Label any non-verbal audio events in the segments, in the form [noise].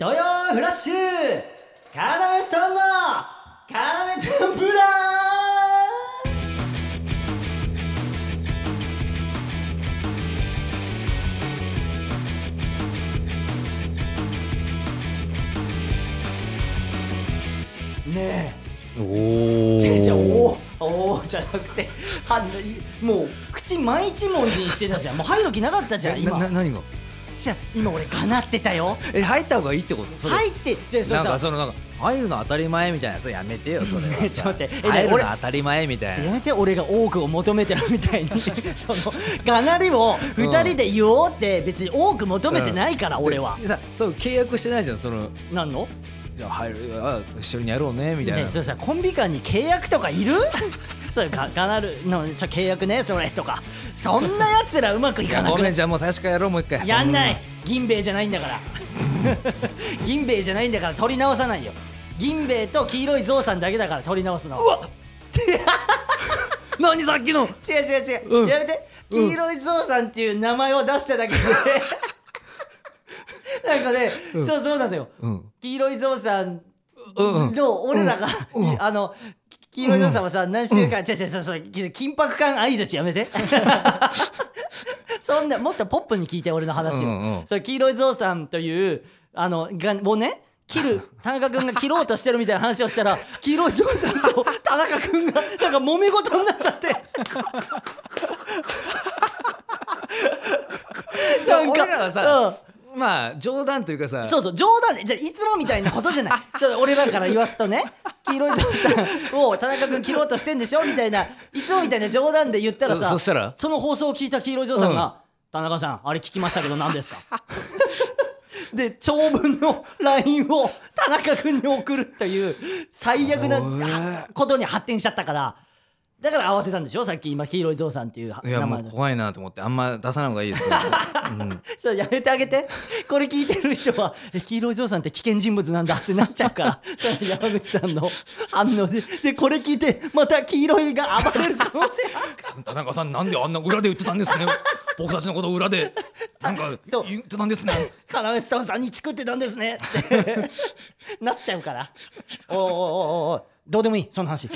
土曜フラッシュカラメストーンのカラメチャンプラーねおえじゃじゃおおー。おーじゃなくてはもう口毎一文字にしてたじゃん。もう入る気なかったじゃん今。な何が？じゃあ今俺がなってたよ。え入った方がいいってこと？入ってじゃあそれなんさかそのなんか入るの当たり前みたいなそれやめてよそれ。[laughs] ちょっと待って。え入るの俺当たり前みたいな。やめて俺が多くを求めてるみたいに。[laughs] そのがなりを2人で言おうって別に多く求めてないから、俺は。でさそう契約してないじゃんその。なんの？じゃあ入るあ一緒にやろうねみたいな、ねそれさコンビ間に契約とかいる？それががなるのちょ契約ねそれとか。そんなやつらうまくいかなくなめんじゃあもう最初からやろうもう一回やんない。銀兵衛じゃないんだから。[laughs] 銀兵衛じゃないんだから取り直さないよ。銀兵衛と黄色いゾウさんだけだから取り直すの。うわ [laughs] 何さっきの？違う違う違う、うん。やめて。うん。黄色いゾウさんっていう名前を出しただけで。[laughs] なんかね、うん。そうそうなのよ。うん。黄色いゾウさんうんうん。の俺らが、うん。うん。あの黄色いゾウさんはさ、何週間、違う違うそうそう緊迫感相づちやめて。そんなもっとポップに聞いて俺の話を、うんうんうん。それ黄色いゾウさんというあのがをね切る田中君が切ろうとしてるみたいな話をしたら黄色いゾウさんと田中君がなんか揉め事になっちゃって。なんか俺らはさうんまあ冗談というかさ。そうそう冗談でじゃあいつもみたいなことじゃない。[laughs] そう俺らから言わすとね。黄色いゾウさんを [laughs] 田中君切ろうとしてんでしょみたいないつもみたいな冗談で言ったらさそそしたら。その放送を聞いた黄色いゾウさんが「田中さんあれ聞きましたけど何ですか? [laughs]」で長文の LINE を田中君に送るという最悪なことに発展しちゃったからだから慌てたんでしょ？さっき今黄色いゾウさんっていういやもう怖いなと思ってあんま出さない方がいいですよ、[laughs] うん。そうやめてあげて。これ聞いてる人はえ黄色いゾウさんって危険人物なんだってなっちゃうから。[laughs] 山口さんの反応で。でこれ聞いてまた黄色いが暴れる可能性ある。田中さんなんであんな裏で言ってたんですね？僕たちのこと裏で。なんかそう。言ってたんですね？カナメスタンさんにチクってたんですね。[laughs] ってなっちゃうから。おいおいおいおいおいどうでもいいその話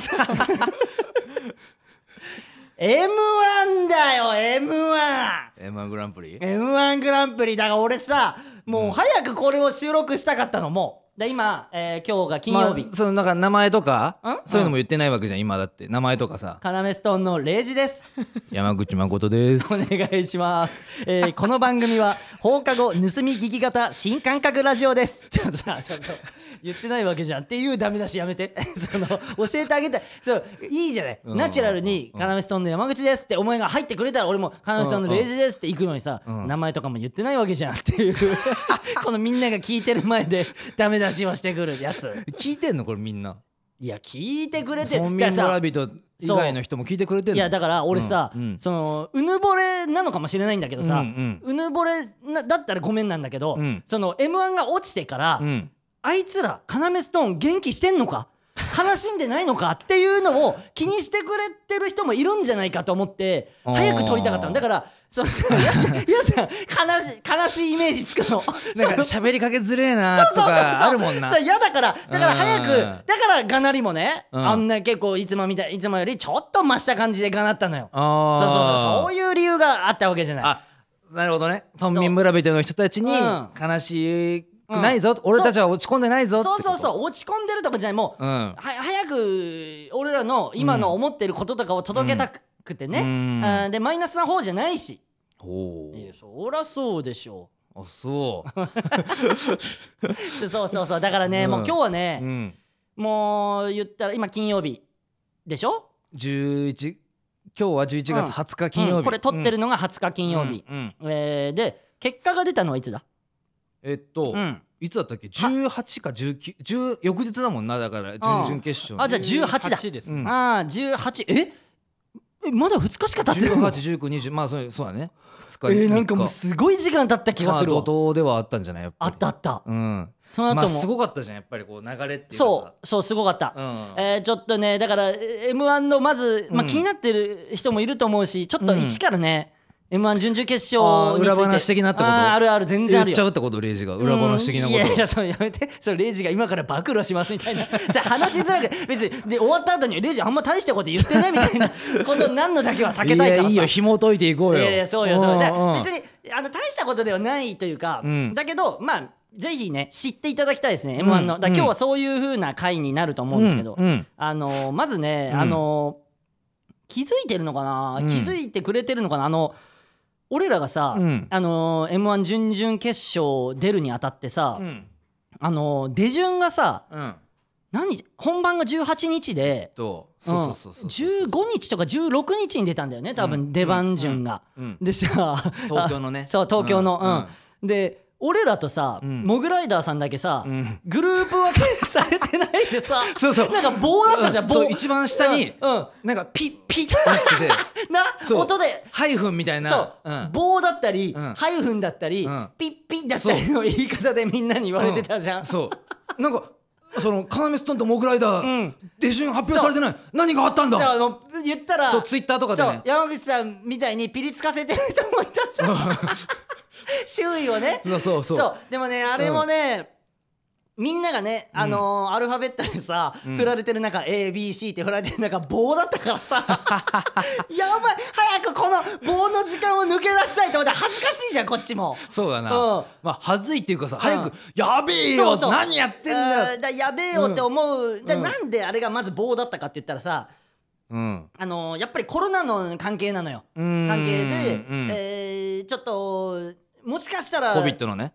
M1 だよ M1M1 M1 グランプリ？グランプリ。だから俺さもう早くこれを収録したかったのもう。で今、えー今日が金曜日、まあ、そのなんか名前とかん？そういうのも言ってないわけじゃん今だって。名前とかさ。カナメストーンのレイジです。山口誠です。お願いします、えーこの番組は放課後盗み聞き型新感覚ラジオです。ちょっとさちょっと言ってないわけじゃんっていうダメ出しやめて。[laughs] その教えてあげたい。そういいじゃない、うん。ナチュラルに「カナメストーンの山口です」ってお前が入ってくれたら俺も「カナメストーンのレイジです」って行くのにさ、うん名前とかも言ってないわけじゃんっていうこのみんなが聞いてる前でダメ出しをしてくるやつ聞いてんのこれみんないや聞いてくれてる村村人以外の人も聞いてくれてんのいやだから俺さ、うんうんそのうぬぼれなのかもしれないんだけどさ、うんうぬぼれなだったらごめんなんだけど、うんその m 1が落ちてから、うんあいつらカナメストーン元気してんのか？悲しんでないのか？っていうのを気にしてくれてる人もいるんじゃないかと思って早く撮りたかったの。だからその嫌じゃん嫌じゃん悲しい悲しいイメージつくの。なんか喋りかけづれえなとかあるもんな。そう嫌だからだから早くうんだからがなりもね、うん。あんな結構いつもみたいいつもよりちょっと増した感じでがなったのよ。あそうそうそう。うそういう理由があったわけじゃない。あなるほどね。村民村人の人たちにうん。悲しくないぞ、俺たちは落ち込んでないぞそうそうそう。落ち込んでるとかじゃない。もう、うん。は早く俺らの今の思ってることとかを届けたくてね、うん。でマイナスな方じゃないし、おいやそりゃそうでしょ。あそう。う [laughs] そうそうそう。だからね、うん。もう今日はね、うん。もう言ったら今金曜日でしょ？11今日は11月20日金曜日、うん。これ撮ってるのが20日金曜日、うん。うん。えーで結果が出たのはいつだ？えっと、うん。いつだったっけ？18か19 10翌日だもんなだから準々決勝あじゃあ18だ。18です。うん。ああ18え？えまだ2日しか経ってないの181920まあそうそうだね。2日えー、なんかもう3日すごい時間経った気がするわ、まあ怒涛ではあったんじゃない？やっぱり。あったあった。うん。その後も、まあすごかったじゃんやっぱりこう流れっていうかさ。そうそうすごかった、うん。えーちょっとねだから m 1のまず、まあ、うん。気になってる人もいると思うしちょっとうん一からね、m 1準々決勝裏話的なってこと？あるある全然あるよ。言っちゃうってこと？レイジが。裏話的なこと。うん。いやいやそうやめて。それレイジが今から暴露しますみたいな。じゃあ話しづらく別にで終わった後にレイジあんま大したこと言ってないみたいな。[laughs] ことになんのだけは避けたいからさ。やいいよ。紐解いていこうよ。いやいやそうよそうよ。別にあの大したことではないというか、うん。だけどまあぜひね知っていただきたいですね m 1の、うんだから今日はそういう風な回になると思うんですけど、うん。うん。あのまずね、うん。あの気づいてるのかな、うん。気づいてくれてるのかな？あの俺らがさ、うん。あの m 1準々決勝出るにあたってさ、うん。あの出順がさうん。何日本番が18日でとそうそうそうそうそう15日とか16日に出たんだよね多分出番順が。うん。でさ東京のね。[laughs] そう東京の、ううん。ん。で俺らとさ、うん。モグライダーさんだけさ、ん。グループ分けされてないでさ [laughs] そうそう。なんか棒だったじゃん、棒。一番下にうん、うん。なんかピッピッってなってて。[laughs] な音で。ハイフンみたいな。そう、ん。棒だったり、うん。ハイフンだったり、うん。ピッピッだったりの言い方でみんなに言われてたじゃん、うそう。なんかそのカナメストーンとモグライダー、うん。出順発表されてない。何があったんだ？そうあの言ったらそうツイッターとかでね。山口さんみたいにピリつかせてる人もいたじゃん [laughs] 周囲をね。そうそうそう。でもねあれもね、みんながね、あのーアルファベットでさ、振られてる中 ABC って振られてる中棒だったからさ。[laughs] [laughs] やばい。早くこの棒の時間を抜け出したいと思ったら恥ずかしいじゃんこっちも。そうだな、うん。まあはずいっていうかさ、ん。早くやべえよ何やってんだよ。だやべえよって思う、でうん。なんであれがまず棒だったかって言ったらさうん。あのーやっぱりコロナの関係なのよ。うん。関係で、うん。えーちょっともしかしたらコビットのね。ん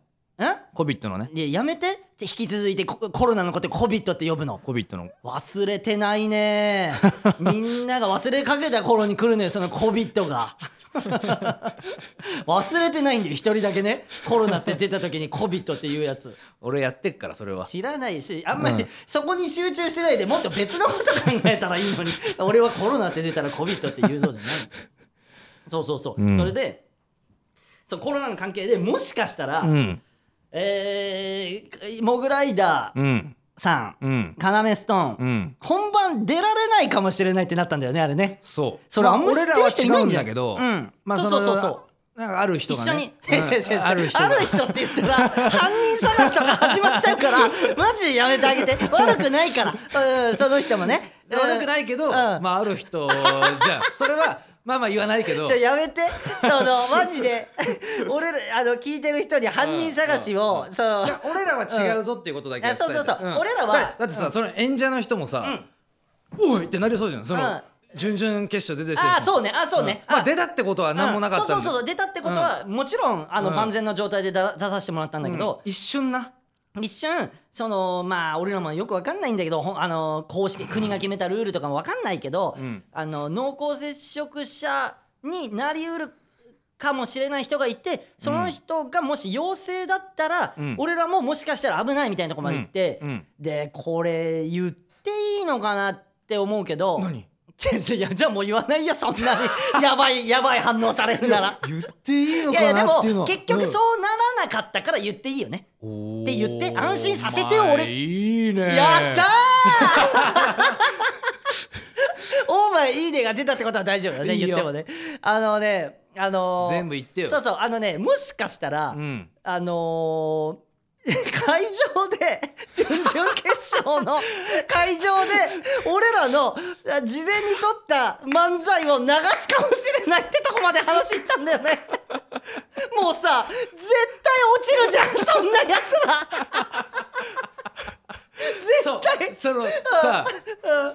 コビットのね。いややめて。じゃ引き続いてココロナのことコビットって呼ぶの。コビットの。忘れてないね。[laughs] みんなが忘れかけた頃に来るのよそのコビットが。[laughs] 忘れてないんだよ一人だけね。コロナって出た時にコビットっていうやつ。俺やってっからそれは。知らないしあんまりそこに集中してないでもっと別のこと考えたらいいのに。俺はコロナって出たらコビットって言うぞじゃない。そうそうそう、うん。それでそうコロナの関係でもしかしたら、うん。えー、モグライダーうん。さん、うん。カナメストーン、うん。本番出られないかもしれないってなったんだよねあれね。そう。それあんま知ってる人いないんじゃん。まあ俺らは違うんだけど、うん。まあそうそうそうそう。のなんかある人が一緒に、[laughs] ねうんある人ある人が。ある人って言ったら犯人探しとか始まっちゃうから [laughs] マジでやめてあげて。悪くないから、うん、その人もね。悪くないけど、うん。まあある人じゃあ。それはまあまあ言わないけど。じゃやめて。そのマジで。[laughs] 俺らあの聞いてる人に犯人探しを、そのいや俺らは違うぞっていうことだけうそうそうそう。ん。俺らは。だだってさ、その演者の人もさ「おい!」ってなりそうじゃん。その、うん。準々決勝出てる人ああそうね。あそうね、まあ出たってことは何もなかったそうそうそう。出たってことは、もちろんあの、うん。万全の状態でだ出させてもらったんだけど、一瞬な一瞬そのまあ俺らもよくわかんないんだけどあの公式 [laughs] 国が決めたルールとかもわかんないけど、うん。あの濃厚接触者になりうるかもしれない人がいてその人がもし陽性だったら、うん。俺らももしかしたら危ないみたいなとこまで行って、うん。うん。でこれ言っていいのかなって思うけど何？違う違ういやじゃあもう言わないよそんなに。[laughs] やばいやばい反応されるなら。言っていいのいやいやでもかなっていうの結局そうならなかったから言っていいよね。うんって言って安心させてよ俺。いいね。やったー！オーマイいいねが出たってことは大丈夫だねいいよ。言ってもね。あのねあのー全部言ってよ。そうそうあのねもしかしたら、うん。あのー会場で準々決勝の会場で俺らのあ事前に撮った漫才を流すかもしれないってとこまで話いったんだよね。もうさ絶対落ちるじゃんそんなやつら絶対。そのさ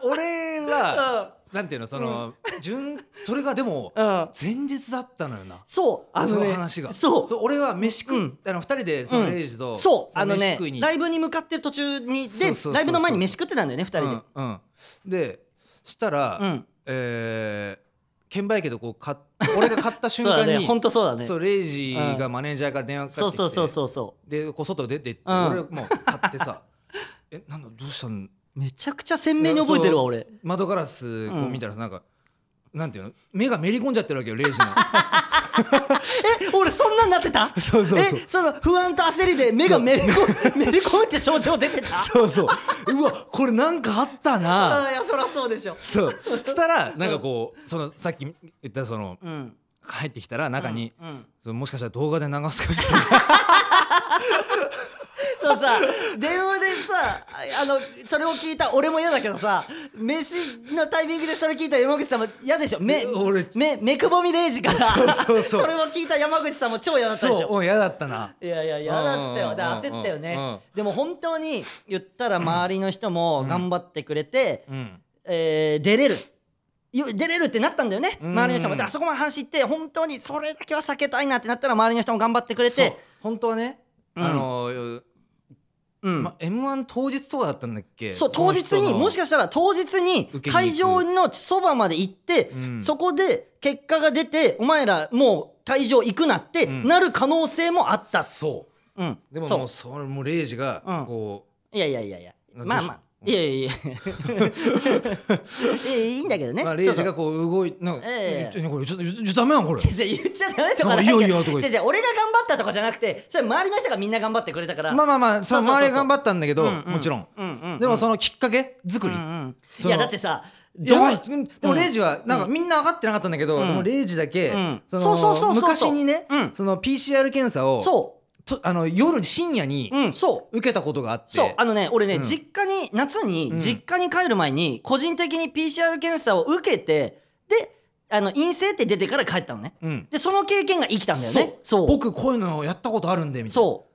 俺はなんていうのその順それがでもうん。前日だったのよな。そうあそのねの話が。そう。俺は飯食うん。っあの二人でそのレイジとそうあのねライブに向かってる途中にでライブの前に飯食ってたんだよね二人で、うんうん。でしたらうん。えー券売機でこう買っ俺が買った瞬 [laughs] そうだ間にね。本当そうだね。そうレイジがマネージャーから電話かかってきて。そうそうそうそうそでこう外出てってうん。俺もう買ってさ [laughs] えなんだどうしたん？うめちゃくちゃ鮮明に覚えてるわ俺。窓ガラスこう見たらさなん。かなんていうの？目がめり込んじゃってるわけよレイジの。[laughs] え俺そんなんなってた？そうそうそう。えその不安と焦りで目がめり込めめり込むって症状出てた？そうそう。うわこれなんかあったな。あいやそりゃそうでしょ。そう。したらなんかこうそのさっき言ったそのうん。帰ってきたら中に、うんうん。そのもしかしたら動画で流すかもしれない [laughs] そうさ電話でさあのそれを聞いた俺も嫌だけどさ飯のタイミングでそれ聞いた山口さんも嫌でしょ。目俺目目くぼみ0時からそうそうそう。れを聞いた山口さんも超嫌だったでしょ。そううん嫌だったな。いやいや嫌だったよ。だから焦ったよね。でも本当に言ったら周りの人も頑張ってくれて、うん。えー出れる。よ出れるってなったんだよね。うん。周りの人も。だからそこまで話して本当にそれだけは避けたいなってなったら周りの人も頑張ってくれて。本当はね、うん。あのうん。ま、M1 当日とかだったんだっけ？そう当日にもしかかしたら当日に会場のそばまで行って、うん。そこで結果が出てお前らもう会場行くなってうん。なる可能性もあった、そう。ん。うでもそう。もうそれもうレイジがうん。こいやいやいやいや。なまあまあいやいやいや。いやい [laughs] いんだけどう、ね、まあ、レイジがこう動いなんか、ええ。え [laughs] これちょっと言っちゃダメなのこれ。言っちゃダメとかいいよいいよとか言って。[laughs] 違う違う俺が頑張ったとかじゃなくてそれ周りの人がみんな頑張ってくれたから。まあまあまあその周りが頑張ったんだけど、うんうんもちろん、うんうんうん。でもそのきっかけ作り、うんうん。いやだってさやばいでもレイジはなんかみんな分かってなかったんだけど、うん。でもレイジだけ、うん。昔にね、うん。その PCR 検査をそとあの夜深夜にううん。そう受けたことがあって、そう。あのね俺ね、うん。実家に夏にうん。実家に帰る前に個人的に PCR 検査を受けてであの陰性って出てから帰ったのね。うん。でその経験が生きたんだよね。そう。僕こういうのやったことあるんでみたいな。そ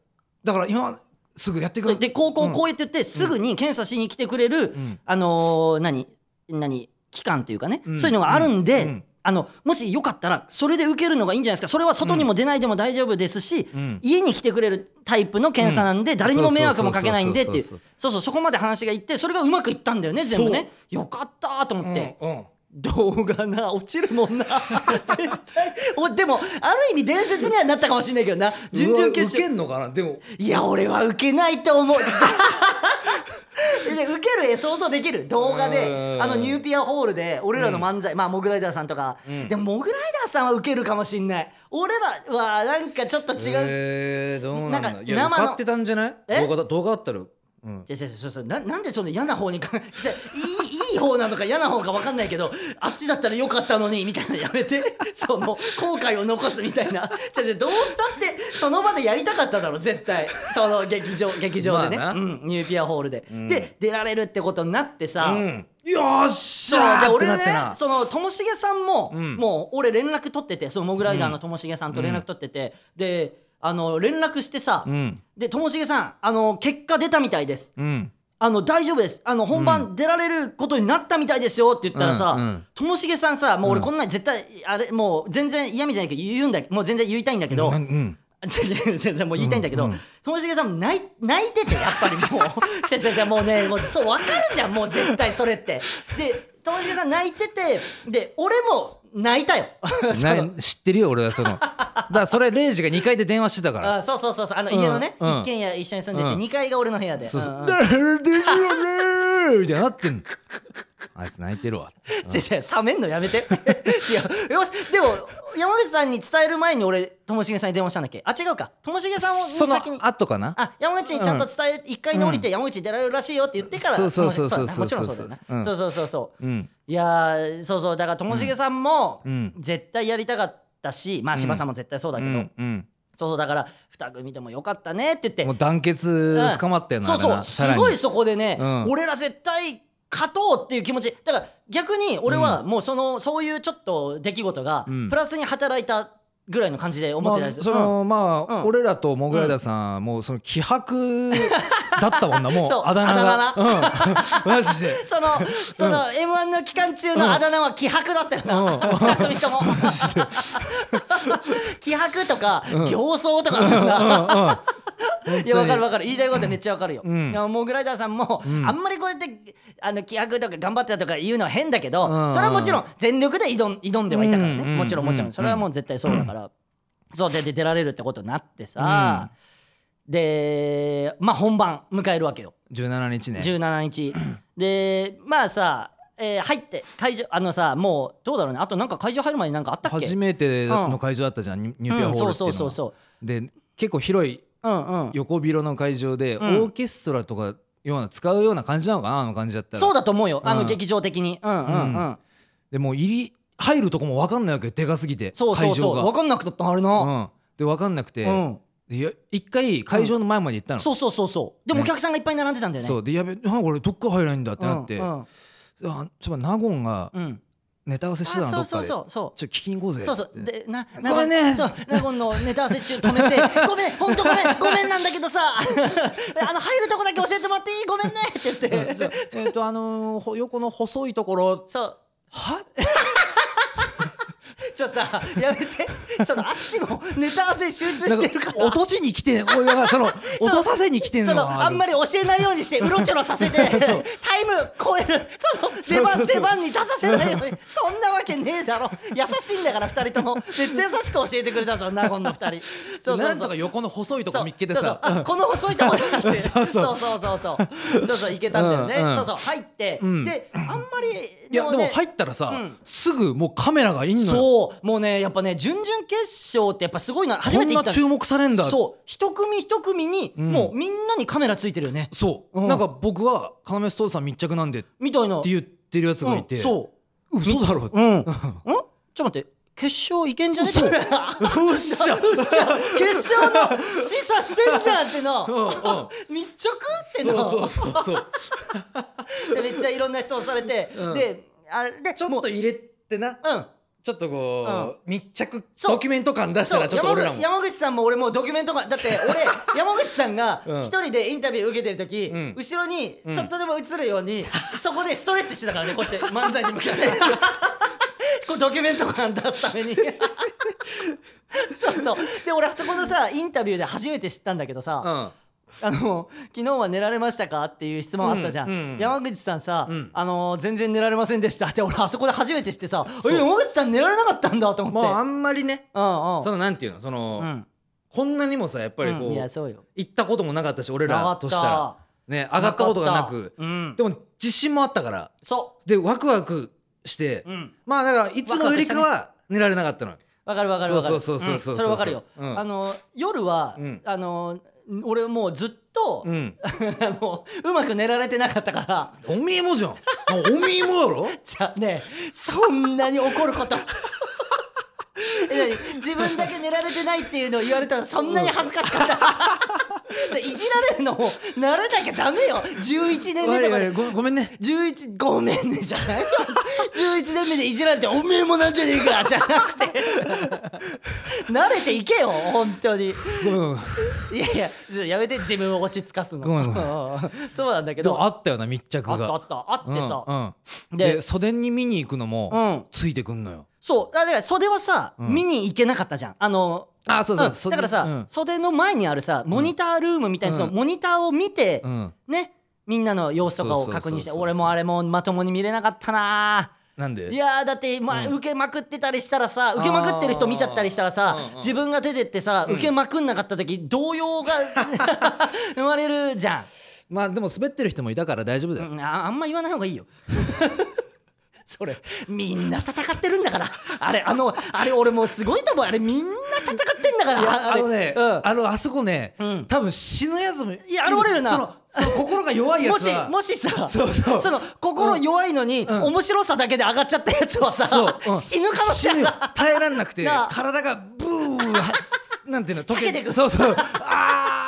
だから今すぐやってくうだで高校こうやって言ってすぐに検査しに来てくれる、ん。あのー何？何？期間っていうかね、うん。そういうのがあるんで、うんあのもしよかったらそれで受けるのがいいんじゃないですか。それは外にも出ないでも大丈夫ですし、ん。家に来てくれるタイプの検査なんで、誰にも迷惑もかけないんでっていう。そうそうそこまで話がいってそれがうまくいったんだよね全部ね。よかったと思って、うんうん。動画な落ちるもんな。[laughs] 絶対。おでもある意味伝説にはなったかもしれないけどな。準々決勝。受けんのかな？でも。いや俺は受けないと思う [laughs] [laughs] で受ける絵想像できる。動画で。うん。あのニューピアホールで俺らの漫才、まあモグライダーさんとか、でもモグライダーさんは受けるかもしんない。俺らはなんかちょっと違う、えー、どうなんだ。なんか生のってたんじゃない？え？動画だ動画あったらうん。じゃじゃそうそう。ななんでその嫌な方にか [laughs] いいいい方なのか嫌な方か分かんないけどあっちだったらよかったのにみたいなやめて [laughs] その後悔を残すみたいな。じゃじゃどうしたってその場でやりたかっただろ絶対。その劇場劇場でね、うん、ニューピアホールで、で出られるってことになってさ、うん。よっしゃー俺ねそのともしげさんも、ん。もう俺連絡取っててそのモグライダーのともしげさんと連絡取ってて、であの連絡してさ、うん。でともしげさんあの結果出たみたいです。うん。あの大丈夫です。あの本番出られることになったみたいですよって言ったらさ、ともしげさんさもう俺こんなん絶対あれもう全然嫌味じゃないけど言うんだもう全然言いたいんだけど、[laughs] 全然全然もう言いたいんだけど、ともしげさんも泣い泣いててやっぱりもう。ちゃちゃちゃもうねもうそう分かるじゃんもう絶対それって。でともしげさん泣いててで俺も泣いたよ。[laughs] な知ってるよ俺はその。[laughs] だからそれレイジが2階で電話してたから。あそうそうそうそう。あの家のね、うん一軒家一緒に住んでて、うん。2階が俺の部屋で。そうそう。うん。みたいになってんの [laughs] あいつ泣いてるわ。[laughs] 違う違う冷めんのやめて。[laughs] 違う。よしでも山口さんに伝える前に俺ともしげさんに電話したんだっけ？あ違うか。ともしげさんをその先に後かな？あ山口にちゃんと伝え、一回に降りて山口出られるらしいよって言ってから、そうそうそうそうともちろんそうだよな、うん。そうそうそうそう、うん。いやーそうそう。だからともしげさんもうん。絶対やりたかったし、まあ柴さんも絶対そうだけど、うん。うん。そうそうだから二組でもよかったねって言って。もう団結深まったよな、そうそう。すごいそこでね、うん。俺ら絶対勝とうっていう気持ち。だから逆に俺はもうその、そういうちょっと出来事がん。プラスに働いたぐらいの感じで思ってたりする、まあそのまあ、うん。俺らとモグライダーさん、もうその気迫だったもんなも [laughs] そううあだ名がうん。[laughs] マジで。[laughs] そのその m 1の期間中のあだ名は気迫だったよな、うん。二組とも。気迫とか、形相とかな、[laughs] いやわかるわかる。言いたいことめっちゃわかるよ、ん。いやモグライダーさんも、あんまりこうやってあの気迫とか頑張ってたとか言うのは変だけど、うん。それはもちろん全力で挑ん挑んではいたからね、うん。もちろんもちろうん。んそれはもう絶対そうだから、そうでで出られるってことになってさ、でまあ本番迎えるわけよ。17日ね。17日。でまあさ、えー入って会場あのさもうどうだろうね。あとなんか会場入る前になんかあったっけ？初めての会場だったじゃん、ニュニューピアホールっていうのは、うんそうそうそうそで結構広いうんうん横広の会場で、ん。オーケストラとかような使うような感じなのかなあの感じだったら。そうだと思うよ。あのうん劇場的に。うんうんうん、でもう入り入るとこも分かんないわけでかすぎてそうそう会場が。そう分かんなくなったのあれな、うん、で分かんなくて、うん。でいや一回会場の前まで行ったの、そうそうそうそう。でもおね客さんがいっぱい並んでたんだよね。そう。でやべあこれどっから入らないんだってなって、うんあちょっとナゴンがうんうんネタ合わせしてたのどあそうっそうそうそう。ちょっと聞きに行こうぜそうそう。でなごめんね。そうナゴンのネタ合わせ中止めて。[laughs] ごめん本当ごめん。ごめんなんだけどさ。[laughs] あの入るとこだけ教えてもらっていい？ごめんね。って言って。えっ、とあのーほ横の細いところ。そう。は？ちょさやめて。そのあっちもネタ合わせ集中してるから。落としに来て俺はその落とさせに来てんのそのあんまり教えないようにしてうろちょろさせて。[laughs] タイム超える。その出番出番に出させないように。そんなわけねえだろ。優しいんだから2人とも。めっちゃ優しく教えてくれたぞ納言の二人。そうなんとか横の細いとこ見っけてさ。この細いとこだって。[laughs] そう。そうそうそうそう。そうそういけたんだよね、うんうん、そうそう。入って、うん、であんまりいやでもね入ったらさ、うん。すぐもうカメラがいんのよ。そうもうねやっぱね準々決勝ってやっぱすごいな初めて行った。こんな注目されんだ。そう一組一組に、ん。もうみんなにカメラついてるよね。そう、うん。なんか僕は要ストーンさん密着なんでってみたいな。言ってるやつがいて、うんそう。嘘だろ。って、うん。んちょっと待って。決勝いけんじゃね？嘘。うっおっしゃ決勝の示唆してんじゃんっての、[laughs] 密着っての。そうそうそうそう [laughs] でめっちゃいろんな質問されて、うん。であでちょっと入れてな。うん。ちょっとこう、密着そう。ドキュメント感出したらちょっと俺らも。山口山口さんも俺もドキュメントがだって俺 [laughs] 山口さんがうん。一人でインタビュー受けてる時、うん。後ろにん。ちょっとでも映るように、そこでストレッチしてたからねこうやって [laughs] 漫才に向けて。こうドキュメント感出すために。そうそう。で俺あそこのさインタビューで初めて知ったんだけどさ、うんあの昨日は寝られましたかっていう質問あったじゃん、うんうん山口さんさ、ん。あの全然寝られませんでしたって俺あそこで初めて知ってさえ山口さん寝られなかったんだと思って。もうあんまりねうんうん。そのなんていうのその、うん。こんなにもさやっぱりこう、うん。いやそうよ。行ったこともなかったし俺らとした。らね上がったことがなく。うん。でも自信もあったからそでワクワクして、ううん。まあだからいつもよりかは寝られなかったのよ。わかるわかるわかる。そうそうそうそうそうそれわかるよ、うん。あの夜は、うん。あの俺もうずっと、うん。[laughs] あのうまく寝られてなかったから。おめえもじゃん。あおめえもやろ？[laughs] じゃあねそんなに怒ること。[laughs] 自分だけ寝られてないっていうのを言われたらそんなに恥ずかしかった。それいじられるの？も慣れなきゃダメよ。11年目とかでごごめんね。11ごめんねじゃない11年目でいじられておめえもなんじゃねえかじゃなくて慣れていけよ本当に。ごめんごめん。いやいややめて自分を落ち着かすの。ごめんごめうん。そうなんだけでどもあったよな密着が。あったあった。あってさ、うんうん。でで袖に見に行くのうもん。ついてくんのよ。そう。だから袖はさ、うん。見に行けなかったじゃん。あのあそうそうだからさ、うん。袖の前にあるさモニタールームみたいな、そのうん。モニターを見て、うん。ねみんなの様子とかを確認して俺もあれもまともに見れなかったななんで？いやーだって、まあうん。受けまくってたりしたらさ受けまくってる人見ちゃったりしたらさ自分が出てってさ、受けまくんなかった時動揺が [laughs] 生まれるじゃまあでも滑ってる人もいたから大丈夫だん、よ。うんああんま言わない方がいいよ [laughs] それみんな戦ってるんだから。あれあのあれ俺もうすごいと思う。あれみんな戦ってんだから。あのね、うん。あのあそこね、うん。多分死ぬやつもいや現れるな。そのその心が弱いや [laughs] もしつはもしさそうそう。の心弱いのに、ん。面白さだけで上がっちゃったやつはさ、そう、うん。死ぬ可能性ある死ぬ。よ耐えらんなくてなあ。体がブー [laughs] なんていうの溶避けてくそうそう。あー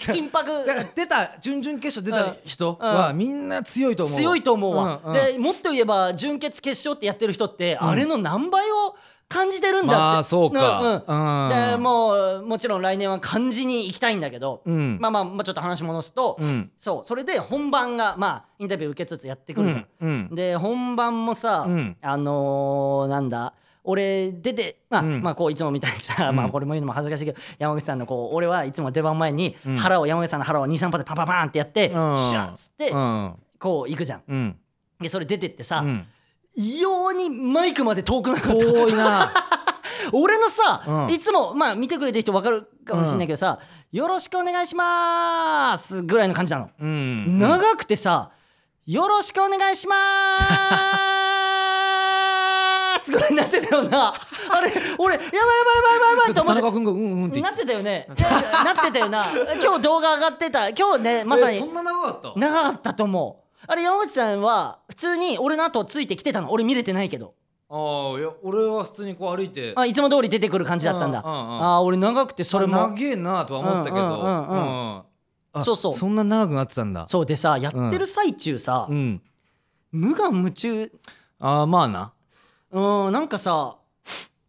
緊迫だから出た準々決勝出た人はみんな強いと思う強いと思うわ、んん。でもっと言えば準決決勝ってやってる人って、あれの何倍を感じてるんだって、まあそうか。うん。うん。でもうもちろん来年は感じに行きたいんだけど、うん。まあまあ、まあ、ちょっと話戻すと、うん。そうそれで本番がまあインタビュー受けつつやってくるじゃん、うん。うん。で本番もさ、うん。あのーなんだ？俺出てまあ、うん。まあこういつもみたいにさ、まあこれも言うのも恥ずかしいけど山口さんのこう俺はいつも出番前にん腹を山口さんの腹を23発でパンパンパンってやって、うん。シュッつって、うん。こう行くじゃん。うん。でそれ出てってさ、うん。異様にマイクまで遠くなかった。遠いな。[laughs] 俺のさ、うん。いつもまあ見てくれてる人分かるかもしれないけどさ「よろしくお願いします」ぐらいの感じなの、うん。長くてさ「よろしくお願いします」ぐらいになってたよな。[laughs] あれ俺やばいやばいやばいやばいと思って。田中君がうんうんってなってたよね。[laughs] なってたよな。今日動画上がってた。今日ねまさに。えそんな長かった？長かったと思う。あれ山口さんは普通に俺の後ついてきてたの？俺見れてないけど。ああいや俺は普通にこう歩いて。あいつも通り出てくる感じだったんだ、うんうんうんあー俺長くてそれも。長えなとは思ったけど。うんうんうんうんそうそう。そんな長くなってたんだ。そうでさやってる最中さ、うん。無我夢中。ああまあなうんなんかさ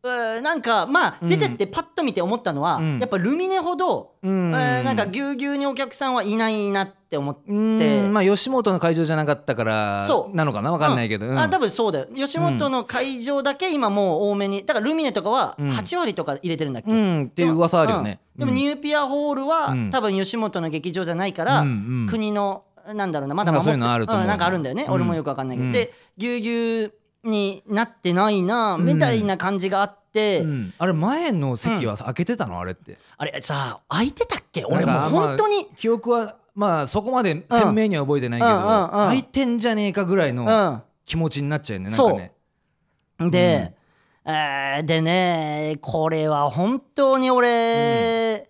えーなんかまあうん出てってパッと見て思ったのは、うん。やっぱルミネほど、うん。えーなんかぎゅうぎゅうにお客さんはいないなって思って、うんまあ吉本の会場じゃなかったからそう。なのかなわかんないけど、うん。あ多分そうだよ。吉本の会場だけ今もう多めにだからルミネとかはうん。8割とか入れてるんだっけ、うんっていう噂あるよね、うん。でもニューピアホールは、うん。多分吉本の劇場じゃないから、うんうん。国のなんだろうなまだ守ってなんかそういうのあると思うんなんかあるんだよね、うん。俺もよくわかんないけど、うん。でぎゅうぎゅうになってないな、ん。みたいな感じがあって、うん。あれ前の席はさ開けてたのあれって。あれさ空いてたっけ？俺も本当に、まあ記憶はまあそこまで鮮明には覚えてないけど、うんうんうん。うん開いてんじゃねえかぐらいの気持ちになっちゃうよね、なんかね。うん、で、ねこれは本当に俺、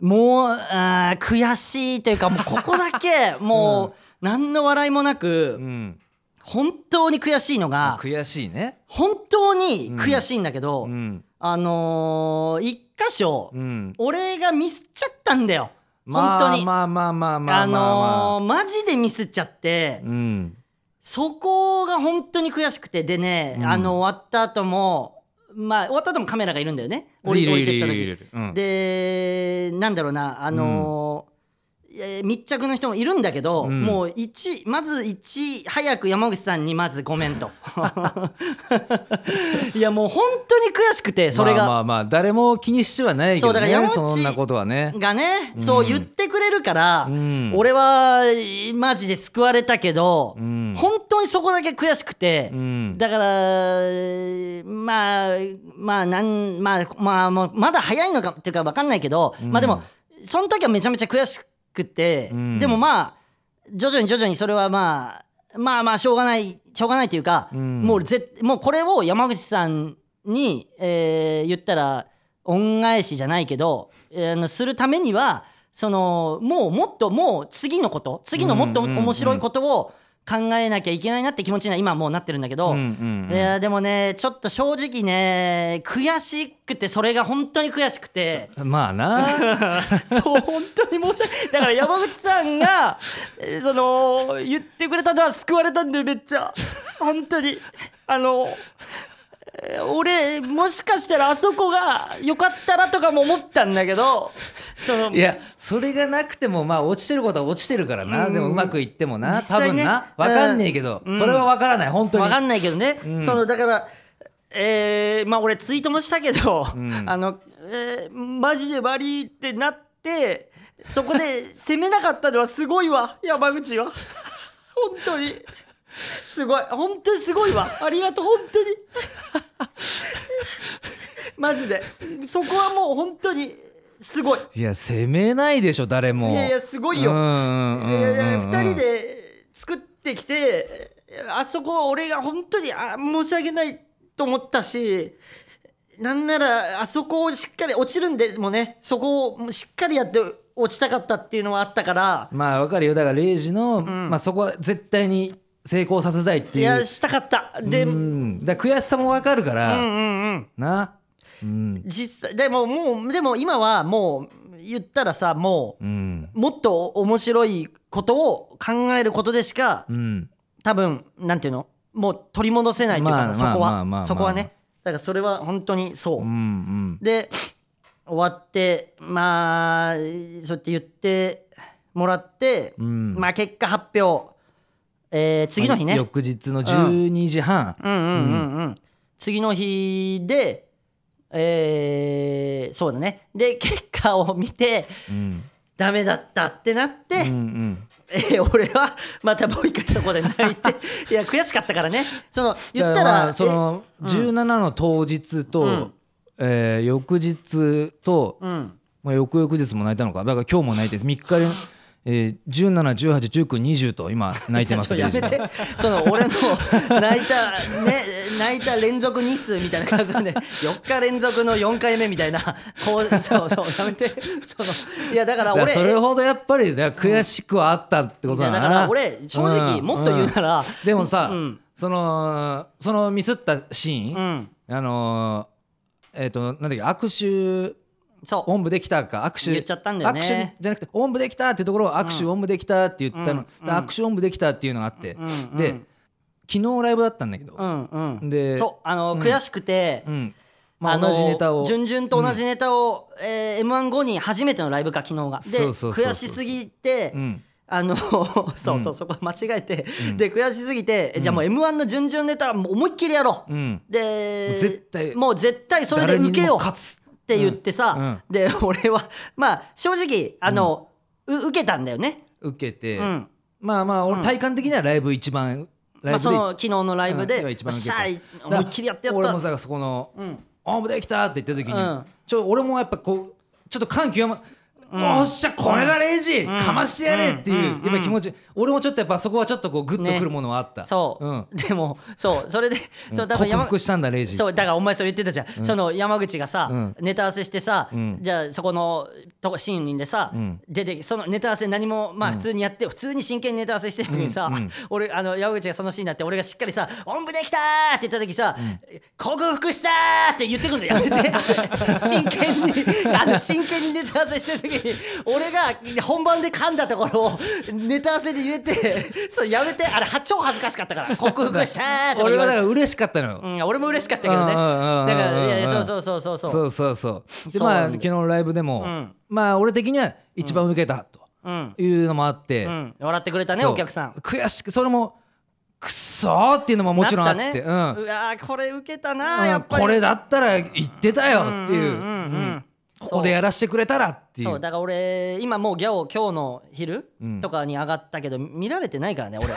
もうあー悔しいというかもうここだけ [laughs] もう何の笑いもなく、うん本当に悔しいのが悔しいね。本当に悔しいんだけど、うん。あのー一箇所、うん。俺がミスっちゃったんだよ。まあ本当に、まあまあまあまああのーマジでミスっちゃって、うん。そこが本当に悔しくてでね、うん。あの終わった後もまあ終わった後もカメラがいるんだよね。降りてった時。でなんだろうなあの密着の人もいるんだけど、うん。もう一まず一早く山口さんにまずごめんといやもう本当に悔しくてそれが、まあまあまあ誰も気にしてはないけそうどねだから山内そんなことはね。がね、そう言ってくれるから、うん。俺はマジで救われたけど、うん。本当にそこだけ悔しくて、うん。だからまあまあなんまあまあまだ早いのかっていうか分かんないけど、まあでもその時はめちゃめちゃ悔しくて、うん。でもまあ徐々に徐々にそれはまあまあまあしょうがないしょうがないというか、ん。もうぜもうこれを山口さんに、えー言ったら恩返しじゃないけど、えーあのするためにはそのもうもっともう次のこと次のもっと面白いことを考えなきゃいけないなって気持ちには今もうなってるんだけど、いやでもねちょっと正直ね悔しくてそれが本当に悔しくて。[laughs] まあな。[laughs] そう本当に申し訳だから山口さんがえーその言ってくれたのは救われたんでめっちゃ。本当に。あのえー俺もしかしたらあそこが良かったらとかも思ったんだけどそのいやそれがなくてもまあ落ちてることは落ちてるからな、うん。でもうまくいってもな、ね分な。分かんねえけど、それは分からない。本当に。分かんないけどね、そのだからえーまあ俺ツイートもしたけど、ん。あの、えーマジで悪いってなってそこで攻めなかったのはすごいわ。山口は。本当にすごい。本当にすごいわ。ありがとう。本当に。[laughs] マジで。そこはもう本当にすごい。いや責めないでしょ誰も。いやいやすごいよ。うんうんうんうんいやいや2人で作ってきてあそこは俺が本当にあ申し訳ないと思ったしなんならあそこをしっかり落ちるんでもねそこをしっかりやって落ちたかったっていうのはあったから。まあわかるよ。だからレイジの、まあ、そこは絶対に成功させたいっていう。いやしたかった。で、ううんんだ悔しさもわかるから、うんうんな。うん。実際でももうでも今はもう言ったらさもうん。うもっと面白いことを考えることでしかうん。多分なんていうの？もう取り戻せないというかさ、まあそこまあまあまあ。そこはね。だからそれは本当にそう、うんうん。で終わってまあそうやって言ってもらって、うん。まあ結果発表、えー次の日ね、翌日の12時半、うん。うんうんうん、次の日でえーそうだね。で結果を見てうん。ダメだったってなって、うんうん。えー俺はまたもう一回そこで泣いて [laughs] いや悔しかったからね。その言ったらその17の当日と、うん。えー翌日と、えうん。まあ、翌々日も泣いたのか。だから今日も泣いて3日連えー、17181920と今泣いてます [laughs] やめて。その俺の泣いたね泣いた連続日数みたいな感じで。4日連続の4回目みたいな。こうそうそうやめて。そのいやだから俺それほどやっぱり悔しくはあったってことだな、いやだから俺正直うん。もっと言うならん。でもさ、うん。そのそのミスったシーン、うん。あのーえっ、となんだっけ握手そう。おんぶできたか？握手。言っちゃったんだよね。握手じゃなくておんぶできたっていうところを握手おんぶできたって言ったの、握手おんぶできたっていうのがあって、うんうんで昨日ライブだったんだけど、うんうん。でそう。あの悔しくてうん。まあ、の同じネタを。順々と同じネタを、えー、m 1後に初めてのライブか昨日が。で悔しすぎて、うん。あのそうそうそこ間違えて、で悔しすぎて、じゃあもう m 1の準々ネタ思いっきりやろう、うん。でもう絶対もう絶対それで受けよう。勝つって言ってさ、で [laughs] 俺はまあ正直あの、う受けたんだよね、受けて、うん。まあまあ俺体感的にはライブ一番ライブで、まあ、その昨日のライブで、うん一番受けた。思いっきりやってやった。俺もさそこのん「オンブできた!」って言った時に、うん。ちょ俺もやっぱこうちょっと感極まおっしゃこれがレイジ、かましてやれっていう、うん。やっぱり気持ち、俺もちょっとやっぱそこはちょっとこうグッとくるものはあった、そう、ん。でもそう。それで、そうだから克山服したんだレイジそうだからお前それ言ってたじゃん、その山口がさ、ん。ネタ合わせしてさ、ん。じゃあそこのとこシーンでさ、ん。出てそのネタ合わせ何もまあ普通にやって、普通に真剣にネタ合わせしてるのにさ、俺あの山口がそのシーンになって俺がしっかりさ「おんぶできた!」って言った時さ「克服した!」って言ってくるのやめて真剣にあの真剣にネタ合わせしてる時に俺が本番で噛んだところをネタ合わせで言えて [laughs] そうやめて。あれ超恥ずかしかったから「克服した!」俺はだから嬉しかったのよ、うん、俺も嬉しかったけどね。だから、いやいや、そうそうそうそう。そう。そうそう。まあ昨日のライブでも、ん。まあ俺的には一番受けたとうん、いうのもあって、うん、笑ってくれたね、お客さん。悔しくそれもくっそーっていうのももちろんあって、ね、うん。うわーこれ受けたな、うんやっぱり。これだったら言ってたよっていう,、ここでやらせてくれたらっていう。そうだから俺今もうギャオ今日の昼うん。とかに上がったけど見られてないからね俺。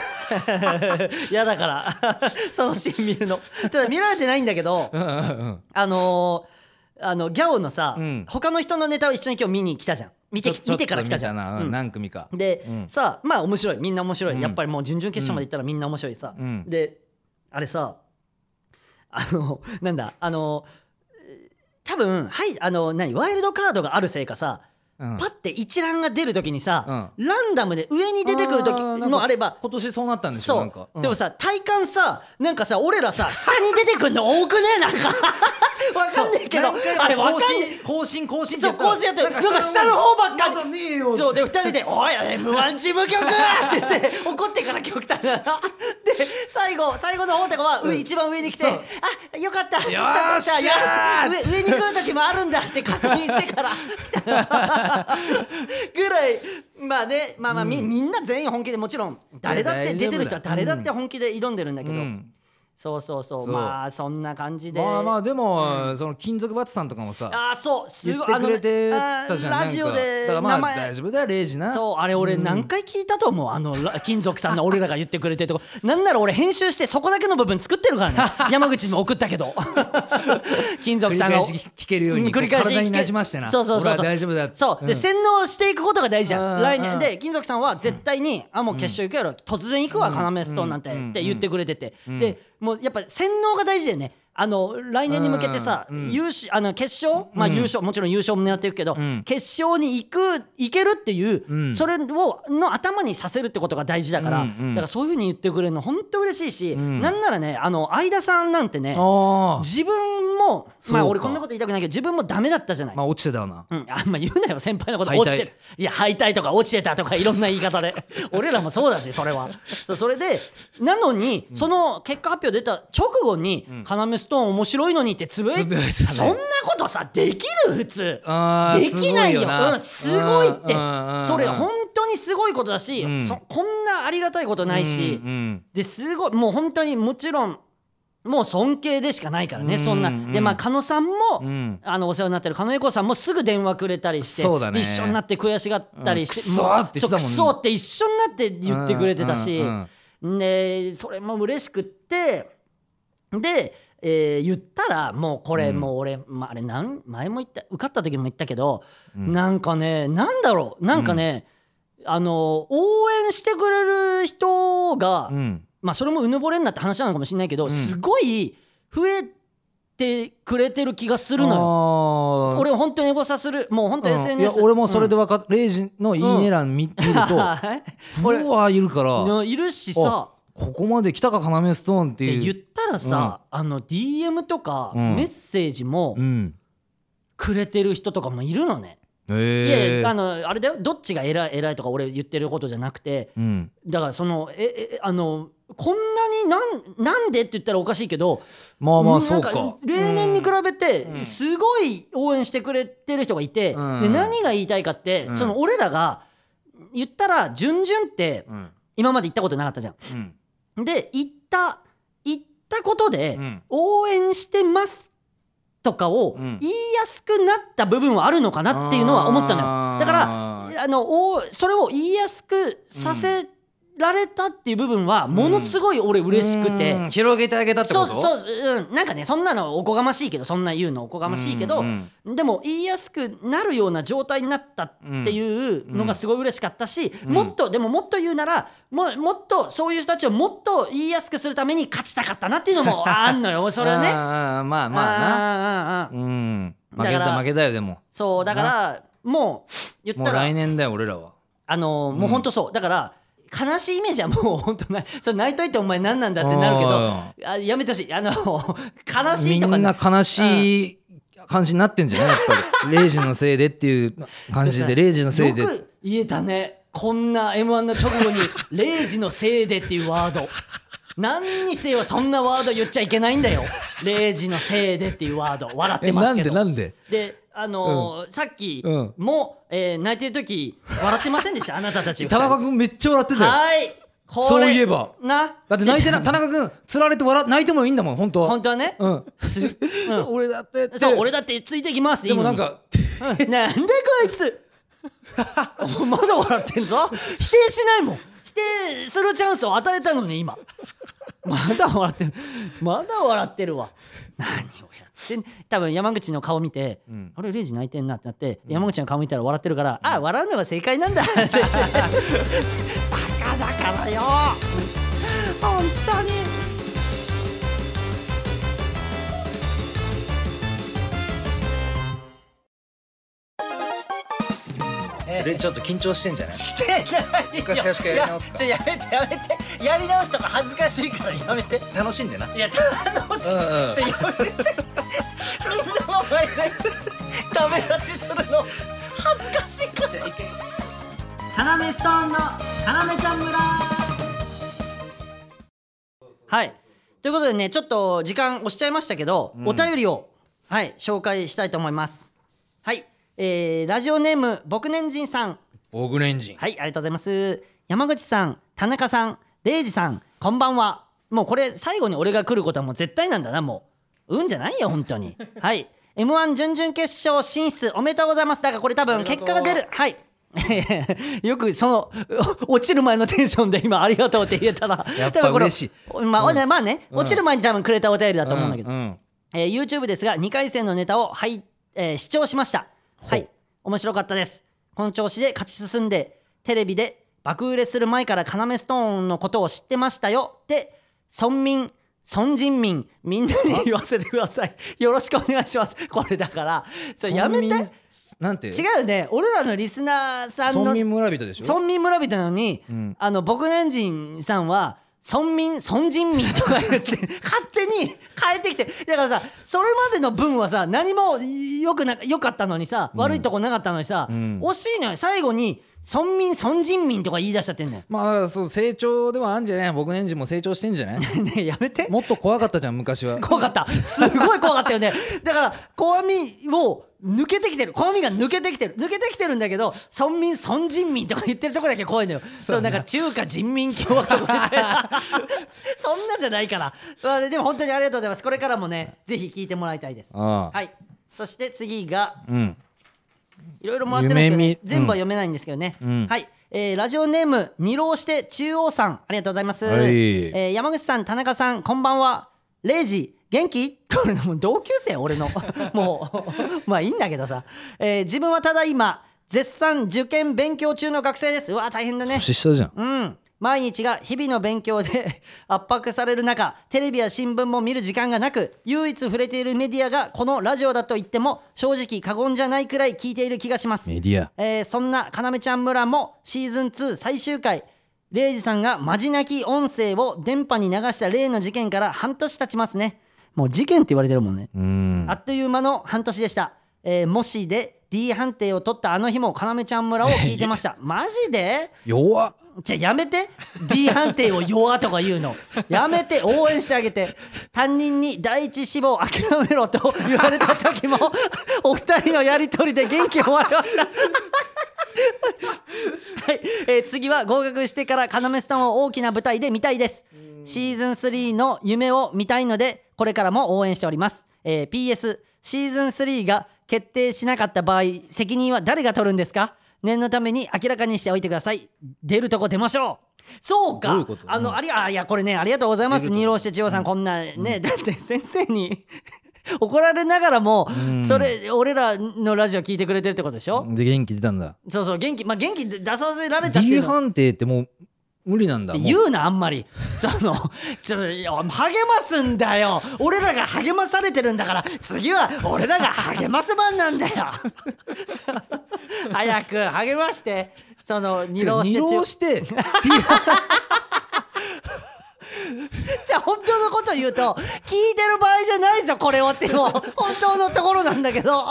[laughs] 嫌だから。[laughs] そのシーン見るの。ただ見られてないんだけどうんうんうん。あのーあのギャオのさ、うん。他の人のネタを一緒に今日見に来たじゃん。見て見てから来たじゃん。うん。何組か。で、うん。さあまあ面白い。みんな面白い、うん。やっぱりもう準々決勝まで行ったらみんな面白いさ、うん。であれさあのなんだあのえー多分はいあの何ワイルドカードがあるせいかさ、うん。パッて一覧が出る時にさ、ランダムで上に出てくる時もあれば今年そうなったんでしょなんか、うん。でもさ体感さなんかさ俺らさ下に出てくんの多くね？[laughs] なんかわかんねえけど。あれわかんねえ。更新更新そう更新やってる。なんか下の方ばっかり。まだねえよそうで2人で「おい M−1 事務局!」って言って怒ってから極端なで最後最後の方とかは、上一番上に来て「あよかった。ちゃんとーしじゃあよし上上に来る時もあるんだ」って確認してから。来 [laughs] た [laughs] ぐらいまあねまあまあ、みみんな全員本気でもちろん誰だって出てる人は誰だって本気で挑んでるんだけど、うんそうそうそう。まあそんな感じで。まあまあでも、その金属バツさんとかもさあーそう。す言っごいてくれてあたじゃんラジオでからまあ名前大丈夫だよレイジな。そうあれ俺何回聞いたと思う？あのら [laughs] 金属さんの俺らが言ってくれてるとこ。なんなら俺編集してそこだけの部分作ってるからね。[laughs] 山口にも送ったけど。[laughs] 金属さんが繰り返し聞けるようにん繰り返し体に馴染ましてな。そうそうそう大丈夫だそう。でうん。洗脳していくことが大事じゃうん。ん来うん。年で金属さんは絶対にあもう決勝行くやろ。突然行くわ要ストーンなんてうん。って言ってくれてて。でもうやっぱ洗脳が大事だよね。あの来年に向けてさ、うんうん。優勝あの決勝、まあ優勝もちろん優勝も狙ってるけど、ん。決勝に行く行けるっていう、うん。それをの頭にさせるってことが大事だから、うんうん。だからそういうふうに言ってくれるの本当嬉しいし、ん。なんならねあの相田さんなんてねあ自分もまあ俺こんなこと言いたくないけど自分もダメだったじゃない。まあ落ちてたよな。うん、あんま言うなよ先輩のこと。落ちてる。いや敗退とか落ちてたとかいろんな言い方で。[laughs] 俺らもそうだしそれは。それでなのに、その結果発表出た直後に「要ストーン面白いのに」ってつぶやいつぶやいてたね。そんなことさできる？普通。あーできないよ。すごいよな。うん、すごいって。うんうんうんそれ本当にすごいことだし、ん。そこんなありがたいことないし、うんうんですごいもう本当にもちろんもう尊敬でしかないからね、うんそんな。でまあ狩野さんも、ん。あのお世話になってる狩野英孝さんもすぐ電話くれたりしてそうだね。一緒になって悔しがったりして、うんくそーって言ってたもん。ねそうって一緒になって言ってくれてたし、うんうんでそれも嬉しくってで、えー言ったらもうこれもう俺、まあ、あれなん前も言った受かった時も言ったけど、なんかねなんだろうなんかね、あの応援してくれる人が、うん。まあそれもうぬぼれんなって話なのかもしれないけど、ん。すごい増えてくれてる気がするのよ。よ俺本当にエゴサするもう本当 SNS、いや俺もそれで分かっ、レイジのいいね欄見,、見るとはい [laughs] 俺はいるから。いるしさここまで来たか要ストーンっていうで言ったらさ、あの DM とかうん。メッセージもうん。くれてる人とかもいるのね。いやへえいやあのあれだよ。どっちが偉い偉いとか俺言ってることじゃなくて。うん。だからそのええあのこんなになんなんでって言ったらおかしいけどまあまあそうか。例年に比べうてん。すごい応援してくれてる人がいて、うん。で何が言いたいかって、うん。その俺らが言ったら順々ってうん。今まで行ったことなかったじゃうんん。で行った行ったことでうん。応援してますとかをうん。言いやすくなった部分はあるのかなっていうのは思ったのよ。だかららあのおそれを言いやすくさせられたっていう部分はものすごい俺嬉しくて。広げてあげたってこと？そうそう、うん、なんかねそんなのおこがましいけどそんな言うのおこがましいけど、うんでも言いやすくなるような状態になったっていうのがすごい嬉しかったし、もっとでももっと言うならももっとそういう人たちをもっと言いやすくするために勝ちたかったなっていうのも [laughs] あんのよ。それはね。あーまあまあな。うん。負けた負けたよでも。そうだからもう言っもうたら来年だよ俺らは。あのーもうほんとそう。だから悲しいイメージはもう本当ない。それ泣いといてお前何なんだってなるけどああやめてほしい。あの悲しみいとかんな悲しい感じになってんじゃない？やっぱり。[laughs] レイジのせいでっていう感じでレイジのせいで。よく言えたね。こんな m 1の直後に「[laughs] レイジのせいで」っていうワード。何にせよそんなワード言っちゃいけないんだよ「レイジのせいで」っていうワード。笑ってますけど。なんで？であのーさっきうん。も、えー泣いてる時笑ってませんでした？[laughs] あなたたち田中君めっちゃ笑ってたよ。はい。そういえば。なだって泣いてな田中君つられて笑泣いてもいいんだもん本当は。本当はね、うん。[laughs] 俺だってそう俺だってついてきますでもなんかうん [laughs] なんでこいつ？まだ笑ってんぞ。否定しないもん。否定するチャンスを与えたのに今。まだ笑ってる。まだ笑ってるわ。何をやってん多分山口の顔見て、ん。あれレイジ泣いてんなってなって、山口の顔見たら笑ってるから、あ笑うのが正解なんだ。っ [laughs] てバカだからよ。本当にちょっと緊張してんじゃない？してないよ。一回最初からやり直すかいやめてやめて。やり直すとか恥ずかしいからやめて。楽しんでな。いや楽しい、うんうん。ちょやめてみんなの前でダメ出しするの恥ずかしいから。花芽ストーンの花芽ちゃん村。はい。ということでねちょっと時間押しちゃいましたけど、お便りをはい紹介したいと思います。はいえー、ラジオネーム僕年人さんオグレンジンはい、ありがとうございます。山口さん、田中さん、レイジさん、こんばんは。もうこれ最後に俺が来ることはもう絶対なんだな、もう。うんじゃないよ、本当に。[laughs] はい。M1 準々決勝進出おめでとうございます。だからこれ多分結果が出る。はい。[laughs] よくその落ちる前のテンションで今ありがとうって言えたらやっぱ嬉しいまあ、まあね、落ちる前に多分くれたお便りだと思うんだけど、うんうんえー YouTube ですが2回戦のネタを、はいえー視聴しましたはい。面白かったです。この調子で勝ち進んでテレビで爆売れする前から要ストーンのことを知ってましたよ。って村民村人民みんなに言わせてください。[laughs] よろしくお願いします。これだから。それやめて。なんて？うよね。俺らのリスナーさんの村民村人でしょ？村民村人なのに、ん。あの僕年人さんは村民村人民とか言って [laughs] 勝手に変えてきてだからさそれまでの文はさ何もよくなよかったのにさ、悪いとこなかったのにさ、ん。惜しいのよ。最後に村民村人民とか言い出しちゃってんの。よまあそう成長ではあるんじゃない。僕のエンジンも成長してんじゃない？[laughs] ねえやめて。もっと怖かったじゃん昔は。怖かった。すごい怖かったよね。だから怖みを抜けてきてる。怖みが抜けてきてる。抜けてきてるんだけど村民村人民とか言ってるとこだけ怖いのよ。そうなんか中華人民共和国みたいな。[laughs] そんなじゃないから、まあ、でも本当にありがとうございます。これからもねぜひ聞いてもらいたいです。はい。そして次がうんいろいろもらってるんですけど、ね。全部は読めないんですけどね、うん。はい、えーラジオネーム二浪して中央さん。ありがとうございます、はい。えー山口さん田中さんこんばんは。レイジ元気？[laughs] これもう同級生？俺の。[laughs] もう [laughs] まあいいんだけどさ、えー自分はただ今絶賛受験勉強中の学生です。うわ大変だね。年下じゃん。うん毎日が日々の勉強で [laughs] 圧迫される中テレビや新聞も見る時間がなく唯一触れているメディアがこのラジオだと言っても正直過言じゃないくらい聞いている気がします。メディア。えーそんなかなめちゃん村もシーズン2最終回レイジさんがマジ泣き音声を電波に流した例の事件から半年経ちますね。もう事件って言われてるもんね、うん。あっという間の半年でした、えーもしで D 判定を取ったあの日もかなめちゃん村を聞いてました。マジで？弱っじゃあやめて？D 判定を弱とか言うの。やめて応援してあげて。担任に第一志望諦めろと言われた時も [laughs] お二人のやり取りで元気をもらいました。[laughs] はい、えー次は合格してから要さんを大きな舞台で見たいです。シーズン3の夢を見たいのでこれからも応援しております、えー PS シーズン3が決定しなかった場合責任は誰が取るんですか？念のために明らかにしておいてください。出るとこ出ましょう。そうか。あの、ありあいやこれねありがとうございます。二郎して千代さん、こんなね、だって先生に [laughs] 怒られながらも、それ俺らのラジオ聞いてくれてるってことでしょ、で元気出たんだ。そうそう元気まあ元気出させられたってい D うの。っ判定ってもう無理なんだ。もう。て言うなあんまり。[laughs] そのちょいや励ますんだよ。俺らが励まされてるんだから次は俺らが励ます番なんだよ。早く励まして。その二郎して二浪して。[laughs] じゃあ本当のこと言うと聞いてる場合じゃないぞこれをってもう本当のところなんだけど。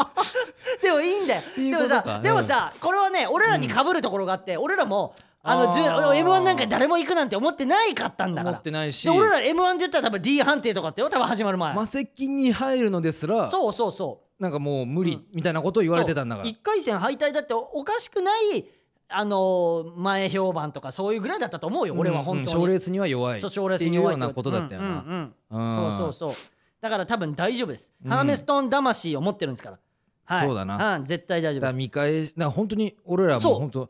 でもいいんだよ。でもさでもさこれはね俺らに被るところがあって俺らもあのあー。じゅ m 1なんか誰も行くなんて思ってないかったんだから。思ってないし。で俺ら m 1って言ったら多分 D 判定とかってよ多分始まる前、魔石に入るのですらそうそうそう。なんかもう無理みたいなことを言われてたんだから。1回戦敗退だっておかしくないあのー前評判とかそういうぐらいだったと思うよ俺は本当に、賞レースには弱い。そう賞レースに弱いっていうようなことだったよな、うんうん。ううん。んそうそうそう。だから多分大丈夫です。ハーメストーン魂を持ってるんですから、はい、そうだな。うん、絶対大丈夫です。見返しだから本当に俺らも本当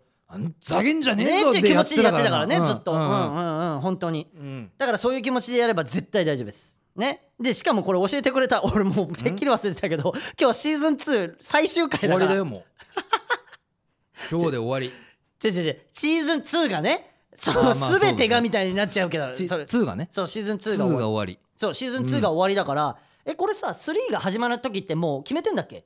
ざげんじゃねえねぞっていう気持ちでやってたからね、なずっと、う、うんんうんうん。本当に。うん。だからそういう気持ちでやれば絶対大丈夫です。ね。でしかもこれ教えてくれた。[laughs] 俺もうてっきり忘れてたけど今日シーズン2最終回終だから。わりだよもう。[laughs] 今日で終わり。違う違う違うシーズン2がねそうあーまあそう全てがみたいになっちゃうけどちそれ。2がね。そうシーズン2 2が終わり。が終わり。そうシーズン2が終わりだから、えこれさ3が始まる時ってもう決めてんだっけ？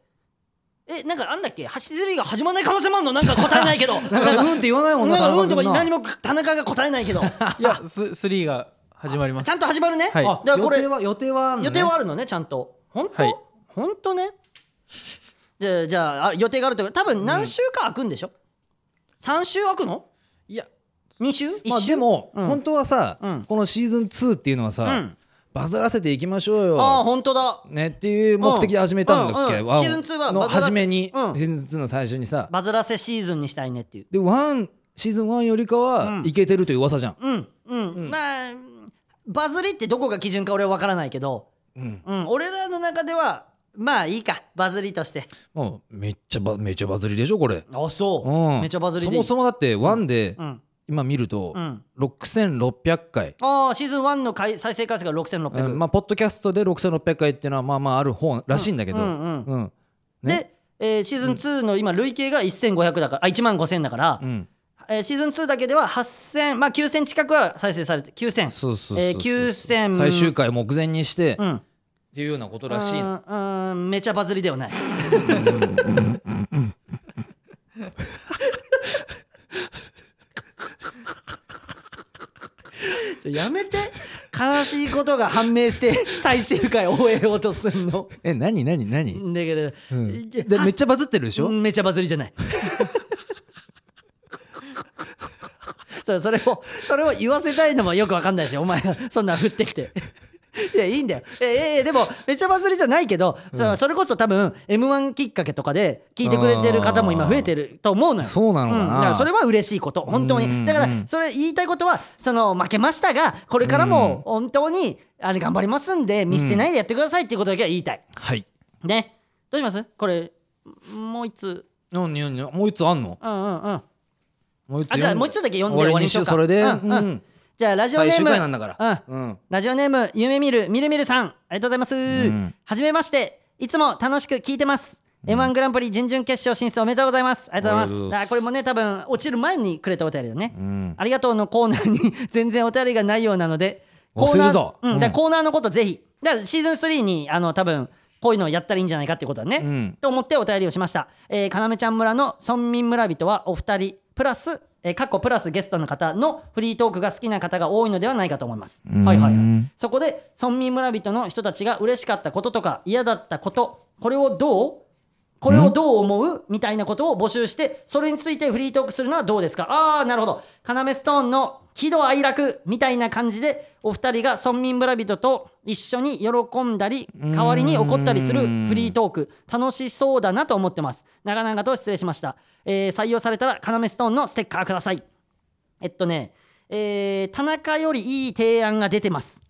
えなんかあんだっけ？3が始まらない可能性もあるの？[laughs] なんか答えないけど。[laughs] なんかうんって言わないもんななんかうんとか何も田中が答えないけど。[laughs] いやス3が始まります。ちゃんと始まるね、はい。だからこれ予定は予定はあんのね。予定はあるのねちゃんと。本当、はい。本当ね？じゃあじゃああ予定があるって多分何週か空くんでしょ、3週空くの？いや。2週？1週、まあでもうん。本当はさうん。このシーズン2っていうのはうさんバズらせていきましょうああよ本当だ。ねっていう目的で始めたんだっけ？うんうんワンシーズン2はのバズらせ初めにうん。シーズン2の最初にさ。バズらせシーズンにしたいねっていう。でワンシーズン1よりかうん。はいけてるという噂じゃん。うんうん、まあバズりってどこが基準か俺は分からないけど、うん。うん、俺らの中ではまあいいか。バズりとして。もうめっちゃバめっちゃバズりでしょこれ。あそう、うん。めっちゃバズりそもそもだってワンでうん今見るとうん。6600回。ああシーズン1の回再生回数が6600、うんまあポッドキャストで6600回っていうのはまあまあある方らしいんだけど。うんうんうん。ねで、えーシーズン2の今累計が1500だからあ1万5000だから、うん。えーシーズン2だけでは8000まあ9000近くは再生されて9000そうそうそうえー9000最終回目前にしてっうん。ていうようなことらしいの。うんうんめちゃバズりではない [laughs] ちょやめて。悲しいことが判明して最終回を終えようとすんの。え何何何？だけど、うん。でめっちゃバズってるでしょ？めちゃバズりじゃない。[laughs] そそれをそれを言わせたいのもよくわかんないしお前がそんなん振ってきて [laughs] いやいいんだよ。えええでもめちゃバズりじゃないけど、そそれこそ多分 m 1きっかけとかで聞いてくれてる方も今増えてると思うのよ。そうなのかな。だからそれは嬉しいこと。本当うんにだからそれ言いたいことはその負けましたがこれからも本当にあれ頑張りますんで見捨てないでやってくださいっていうことだけは言いたい。はい。ね。どうします？これもう一つ。何何何？もう一つあんの？うんうんうん。もう一つあじゃあもう一つだけ読んで終わりにしようか。それで？うんうん。うんじゃあラジオネームなんだから。うん。うん。ラジオネーム夢見るみるみるさん。ありがとうございます、ん。はじめまして。いつも楽しく聞いてます。M1 グランプリ準々決勝進出おめでとうございます。ありがとうございます。あこれもね多分落ちる前にくれたお便りだね、ん。ありがとうのコーナーに [laughs] 全然お便りがないようなのでコーナー、うん、コーナーのことぜひ。だからシーズン3にあの多分こういうのをやったらいいんじゃないかっていうことだね、ん。と思ってお便りをしました、えー、かなめちゃん村の村民村人はお二人プラスえー、過去プラスゲストの方のフリートークが好きな方が多いのではないかと思います。はいはいはい。そこで村民村人の人たちが嬉しかったこととか嫌だったことこれをどうこれをどう思う？みたいなことを募集してそれについてフリートークするのはどうですか？ああなるほど。要ストーンの喜怒哀楽みたいな感じでお二人が村民村人と一緒に喜んだり代わりに怒ったりするフリートーク。楽しそうだなと思ってます。長々と失礼しました、えー採用されたら要ストーンのステッカーくださいえっとねえー田中よりいい提案が出てます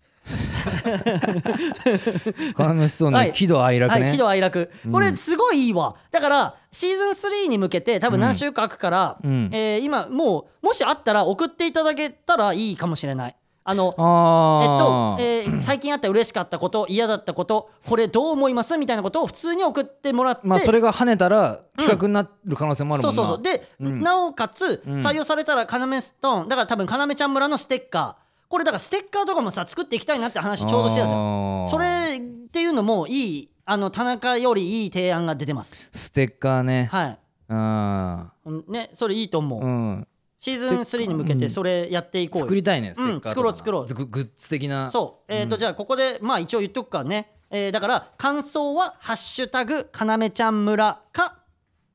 カメストーンはいの喜怒哀楽ね、はい、喜怒哀楽。これすごいいいわ。だからシーズン3に向けて多分何週間空くから、ん。えー今もうもしあったら送っていただけたらいいかもしれない。あのえっとえー最近あった嬉しかったこと嫌だったことこれどう思いますみたいなことを普通に送ってもらって、まあそれが跳ねたら企画になる可能性もあるもな、そうんそうそう。で、なおかつ採用されたら要ストーン。だから多分要ちゃん村のステッカーこれだからステッカーとかもさ作っていきたいなって話ちょうどしてたじゃあんー。それっていうのもいいあの田中よりいい提案が出てます。ステッカーね、はい。あうんねそれいいと思う、ーうん。シーズン3に向けてそれやっていこうよ。作りたいねステッカーとか。作ろう作ろう。ググッズ的な。そう。えっ、と、じゃあここでまあ一応言っとくからね、えーだから感想は「ハッシュタグかなめちゃん村」か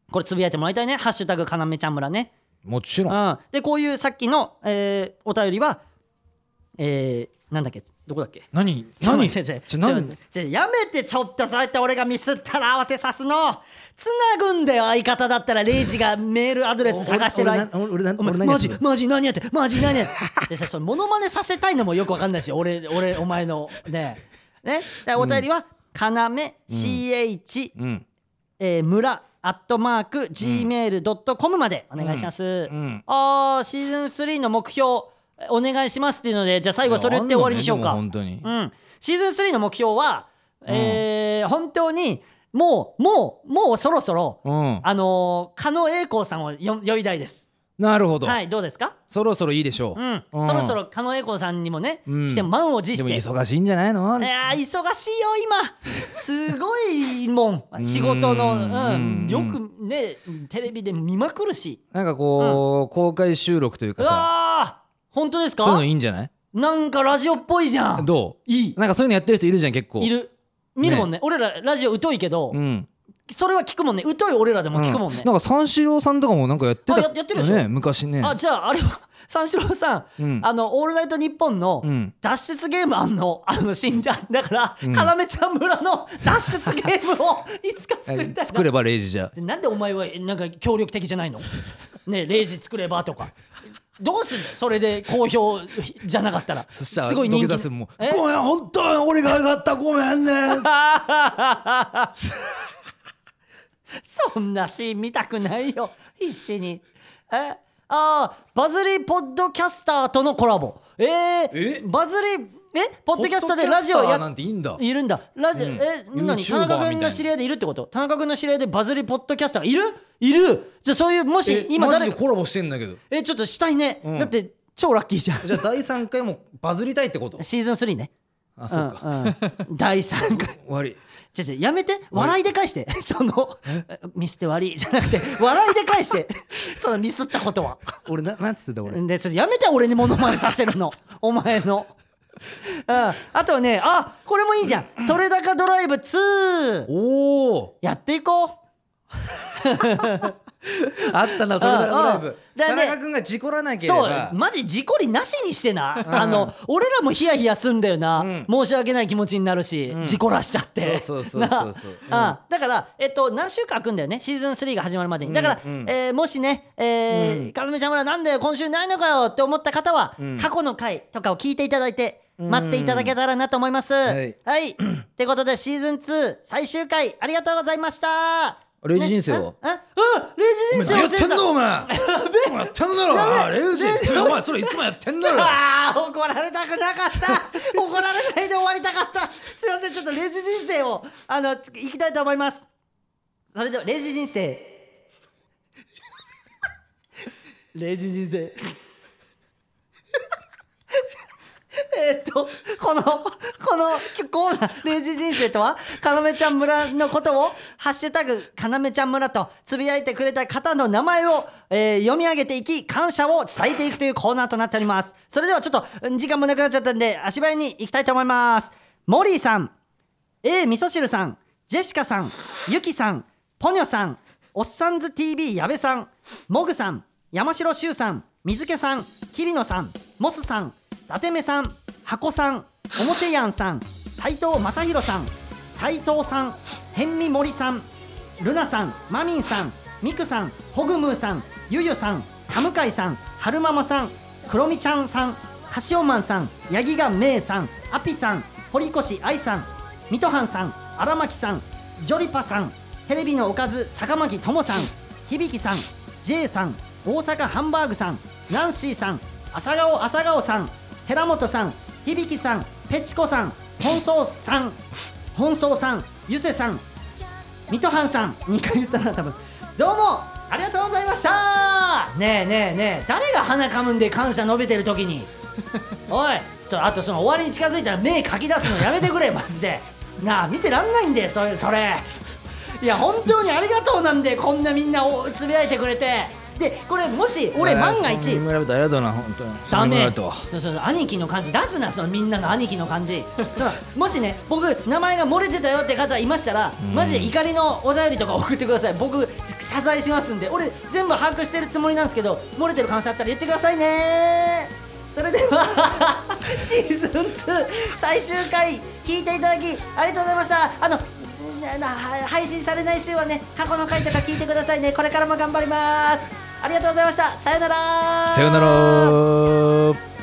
これつぶやいてもらいたいね「ハッシュタグかなめちゃん村ね」もちろん。うん、でこういうさっきの、えーお便りはえーなんだっけ？どこだっけ？何？何？ちょちょちょ何ちょちょやめてちょっとそうやって俺がミスったら慌てさすの。つなぐんだよ相方だったらレイジがメールアドレス探してるマジマジ何やってマジ何やってでさそれモノマネさせたいのもよくわかんないし俺俺お前のねね？お便りは「かなめ CH うんえー村アットマーク gmail.com までお願いします、んあーシーズン3の目標お願いしますっていうのでじゃあ最後それ言って終わりにしようか、ね本当に。うん、シーズン3の目標は、えー本当にもうもうもうそろそろ、うん。あのー、狩野英孝さんをよ呼びたいです。なるほど、はいどうですか？そろそろいいでしょう、うん、そろそろ狩野英孝さんにもね、うん。来て満を持でもして忙しいんじゃないの？いやー忙しいよ今。すごいもん。[laughs] 仕事の、ううん。ん、よくねテレビで見まくるし。なんかこう、公開収録といううかさ本当ですそういうのかいいんじゃない？なんかラジオっぽいじゃん。どう？いい。なんかそういうのやってる人いるじゃん結構。いる。見るもんね。俺らラジオ疎いけど、うん。それは聞くもんね。疎い俺らでも聞くもんね。う、なんか三四郎さんとかもなんかやってたあややってるでしょ？ね昔ね。あじゃああれは [laughs] 三四郎さん、うん。あの「オールナイトニッポン」のうん。脱出ゲームあんの？あの信者だから、要ちゃん村の脱出ゲームを [laughs] いつか作りたいな。作れば0時じゃ。なんでお前はなんか協力的じゃないの？ね0時作ればとかどうすんのそれで好評じゃなかったら。そしたらすごい人気。するもうえ？ごめん本当は俺が上がった。ごめんね。そんなシーン見たくないよ。必死に。え？あーバズりポッドキャスターとのコラボ。えー、え？バズりえ？ポッドキャスターでラジオやなんていいんだ。いるんだ。ラジオ、うん。え？何？田中君の知り合いでいるってこと？田中君の知り合いでバズりポッドキャスターがいる？いる？じゃあそういうもしえ今誰？かマジでコラボしてんだけど。えちょっとしたいね、うん。だって超ラッキーじゃん。じゃあ第3回もバズりたいってこと？シーズン3ね。あそうか、うんうん。第3回。終わりじゃじゃやめて。笑いで返して。そのミスって悪いじゃなくて笑いで返して。[laughs] そのミスったことは。俺ななんつってた俺？でそれやめて俺にモノマネさせるの。お前のうん。あとはねあこれもいいじゃん「取れ高ドライブ2おお」やっていこう。[laughs] あったなそれだライだね田中君が事故らなけれそうばマジ事故りなしにしてな。あの俺らもヒヤヒヤすんだよな、ん。申し訳ない気持ちになるし、事故らしちゃって。そうそうそうそうそう。な。あだから、えっと、何週間空くんだよね。シーズン3が始まるまでに。だから、うん。うんえーもしね「えーかめちゃん村なんで今週ないのかよ」って思った方は、過去の回とかを聞いていただいて待っていただけたらなと思います、はい。はい。[coughs] ってことでシーズン2最終回ありがとうござあした。レイジ人生はねあああレイジ人生やってんのお前。やべいつもやってんだろ。あレイジお前それいつもやってんだろ。ああ怒られたくなかった。[laughs] 怒られないで終わりたかった。すいませんちょっとレジ人生をあの行きたいと思います。それでは0時人生。0時人生えーっとこのこのコーナー「0時人生」とはかなめちゃん村のことを「ハッシュタグかなめちゃん村」とつぶやいてくれた方の名前を、えー読み上げていき感謝を伝えていくというコーナーとなっております。それではちょっと時間もなくなっちゃったんで足早に行きたいと思います。モリーさん A 味噌汁さんジェシカさんゆきさんポニョさんおっさんず TV 矢部さんモグさん山城修さん水気さん桐野さんモスさん伊達目さん箱さん表やんさん斉藤正弘さん斉藤さん辺見森さんルナさんマミンさんミクさんホグムーさんゆゆさん田向さん春ママさんクロミちゃんさんカシオマンさんヤギガメイさんアピさん堀越愛さん水戸藩さん荒牧さんジョリパさんテレビのおかず坂巻智さん響さん J さん大阪ハンバーグさんナンシーさん朝顔朝顔さん寺本さん響さんペチコさん本荘さん本荘さんゆせさん水戸藩さん2回言ったな多分。どうもありがとうございました。ねえねえねえ誰が鼻かむんで感謝述べてる時に。おいちょあとその終わりに近づいたら目かき出すのやめてくれマジで。なあ見てらんないんでそれそれ。いや本当にありがとうなんでこんなみんなおつぶやいてくれて。でこれもし俺万が一村人ありがとうな本当に。ダメ。そうそうそう兄貴の感じ出すなそのみんなの兄貴の感じ。[laughs] そのもしね僕名前が漏れてたよって方いましたらマジで怒りのお便りとか送ってください。僕謝罪しますんで俺全部把握してるつもりなんですけど漏れてる可能性あったら言ってくださいね。それでは [laughs] シーズン2最終回聞いていただきありがとうございました。あの配信されない週はね過去の回とか聞いてくださいね。これからも頑張りますありがとうございました。さよなら。さよなら。